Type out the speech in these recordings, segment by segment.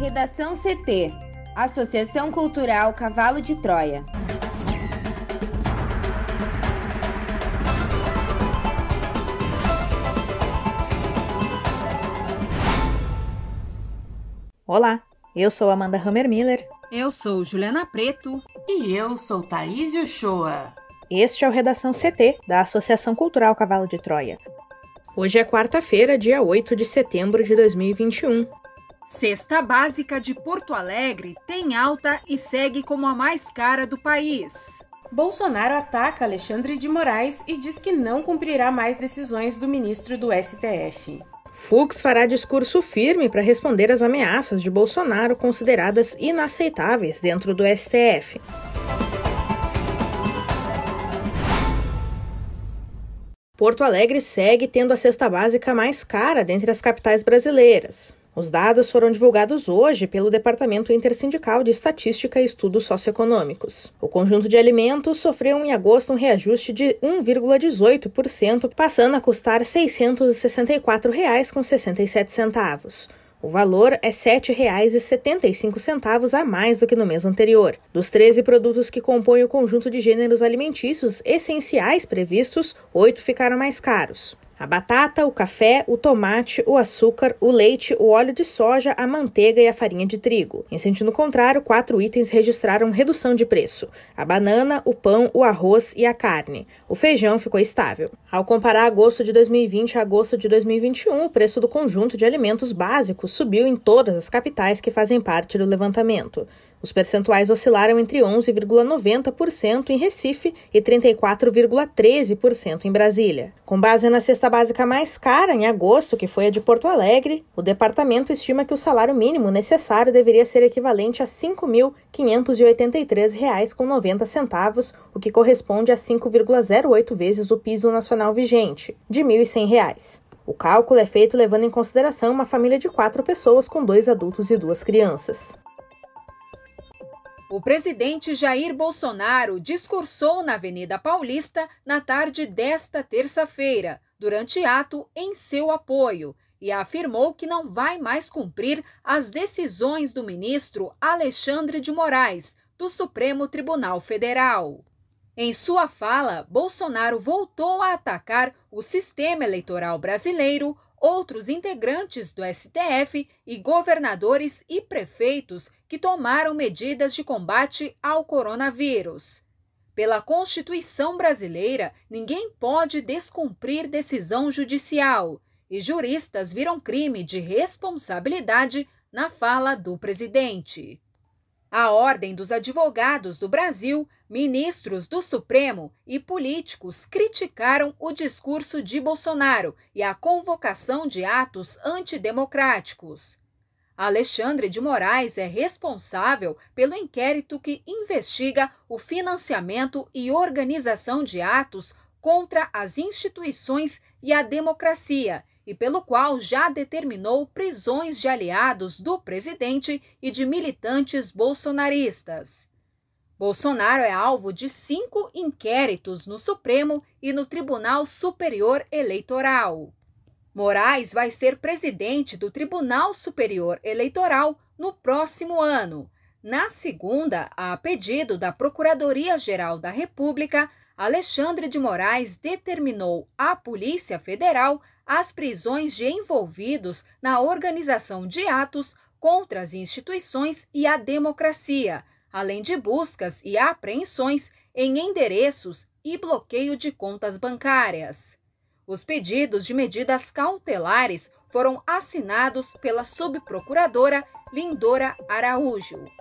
Redação CT Associação Cultural Cavalo de Troia. Olá, eu sou Amanda Hammermiller. Eu sou Juliana Preto. E eu sou Thaís Uchoa. Este é o Redação CT, da Associação Cultural Cavalo de Troia. Hoje é quarta-feira, dia 8 de setembro de 2021. Cesta básica de Porto Alegre tem alta e segue como a mais cara do país. Bolsonaro ataca Alexandre de Moraes e diz que não cumprirá mais decisões do ministro do STF. Fux fará discurso firme para responder às ameaças de Bolsonaro consideradas inaceitáveis dentro do STF. Porto Alegre segue tendo a cesta básica mais cara dentre as capitais brasileiras. Os dados foram divulgados hoje pelo Departamento Intersindical de Estatística e Estudos Socioeconômicos. O conjunto de alimentos sofreu em agosto um reajuste de 1,18%, passando a custar R$ 664,67. O valor é R$ 7,75 a mais do que no mês anterior. Dos 13 produtos que compõem o conjunto de gêneros alimentícios essenciais previstos, oito ficaram mais caros. A batata, o café, o tomate, o açúcar, o leite, o óleo de soja, a manteiga e a farinha de trigo. Em sentido contrário, quatro itens registraram redução de preço: a banana, o pão, o arroz e a carne. O feijão ficou estável. Ao comparar agosto de 2020 a agosto de 2021, o preço do conjunto de alimentos básicos subiu em todas as capitais que fazem parte do levantamento. Os percentuais oscilaram entre 11,90% em Recife e 34,13% em Brasília. Com base na cesta básica mais cara em agosto, que foi a de Porto Alegre, o departamento estima que o salário mínimo necessário deveria ser equivalente a R$ 5.583,90, o que corresponde a 5,08 vezes o piso nacional vigente, de R$ 1.100. O cálculo é feito levando em consideração uma família de quatro pessoas com dois adultos e duas crianças. O presidente Jair Bolsonaro discursou na Avenida Paulista na tarde desta terça-feira, durante ato em seu apoio, e afirmou que não vai mais cumprir as decisões do ministro Alexandre de Moraes, do Supremo Tribunal Federal. Em sua fala, Bolsonaro voltou a atacar o sistema eleitoral brasileiro, outros integrantes do STF e governadores e prefeitos que tomaram medidas de combate ao coronavírus. Pela Constituição brasileira, ninguém pode descumprir decisão judicial, e juristas viram crime de responsabilidade na fala do presidente. A Ordem dos Advogados do Brasil, ministros do Supremo e políticos criticaram o discurso de Bolsonaro e a convocação de atos antidemocráticos. Alexandre de Moraes é responsável pelo inquérito que investiga o financiamento e organização de atos contra as instituições e a democracia e pelo qual já determinou prisões de aliados do presidente e de militantes bolsonaristas. Bolsonaro é alvo de cinco inquéritos no Supremo e no Tribunal Superior Eleitoral. Moraes vai ser presidente do Tribunal Superior Eleitoral no próximo ano. Na segunda, a pedido da Procuradoria-Geral da República, Alexandre de Moraes determinou à Polícia Federal as prisões de envolvidos na organização de atos contra as instituições e a democracia, além de buscas e apreensões em endereços e bloqueio de contas bancárias. Os pedidos de medidas cautelares foram assinados pela subprocuradora Lindora Araújo.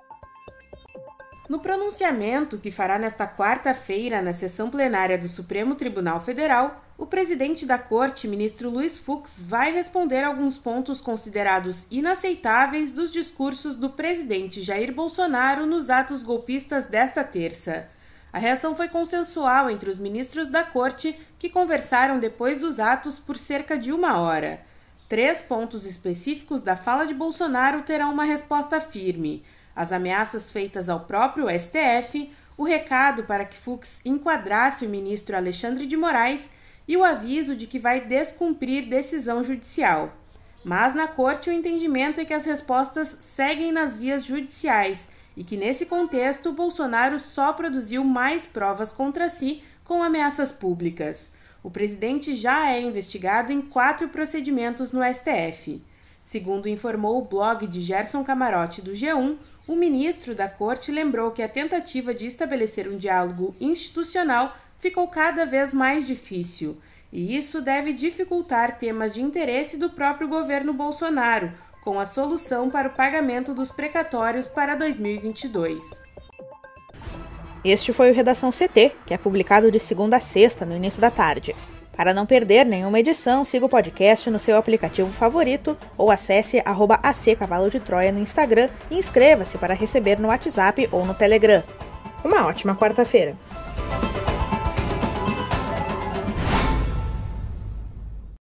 No pronunciamento que fará nesta quarta-feira na sessão plenária do Supremo Tribunal Federal, o presidente da Corte, ministro Luiz Fux, vai responder alguns pontos considerados inaceitáveis dos discursos do presidente Jair Bolsonaro nos atos golpistas desta terça. A reação foi consensual entre os ministros da Corte, que conversaram depois dos atos por cerca de uma hora. Três pontos específicos da fala de Bolsonaro terão uma resposta firme as ameaças feitas ao próprio STF, o recado para que Fux enquadrasse o ministro Alexandre de Moraes e o aviso de que vai descumprir decisão judicial. Mas na corte o entendimento é que as respostas seguem nas vias judiciais e que nesse contexto Bolsonaro só produziu mais provas contra si com ameaças públicas. O presidente já é investigado em quatro procedimentos no STF. Segundo informou o blog de Gerson Camarote do G1, o ministro da Corte lembrou que a tentativa de estabelecer um diálogo institucional ficou cada vez mais difícil, e isso deve dificultar temas de interesse do próprio governo Bolsonaro, com a solução para o pagamento dos precatórios para 2022. Este foi o Redação CT, que é publicado de segunda a sexta, no início da tarde. Para não perder nenhuma edição, siga o podcast no seu aplicativo favorito ou acesse arroba AC Cavalo de Troia no Instagram e inscreva-se para receber no WhatsApp ou no Telegram. Uma ótima quarta-feira!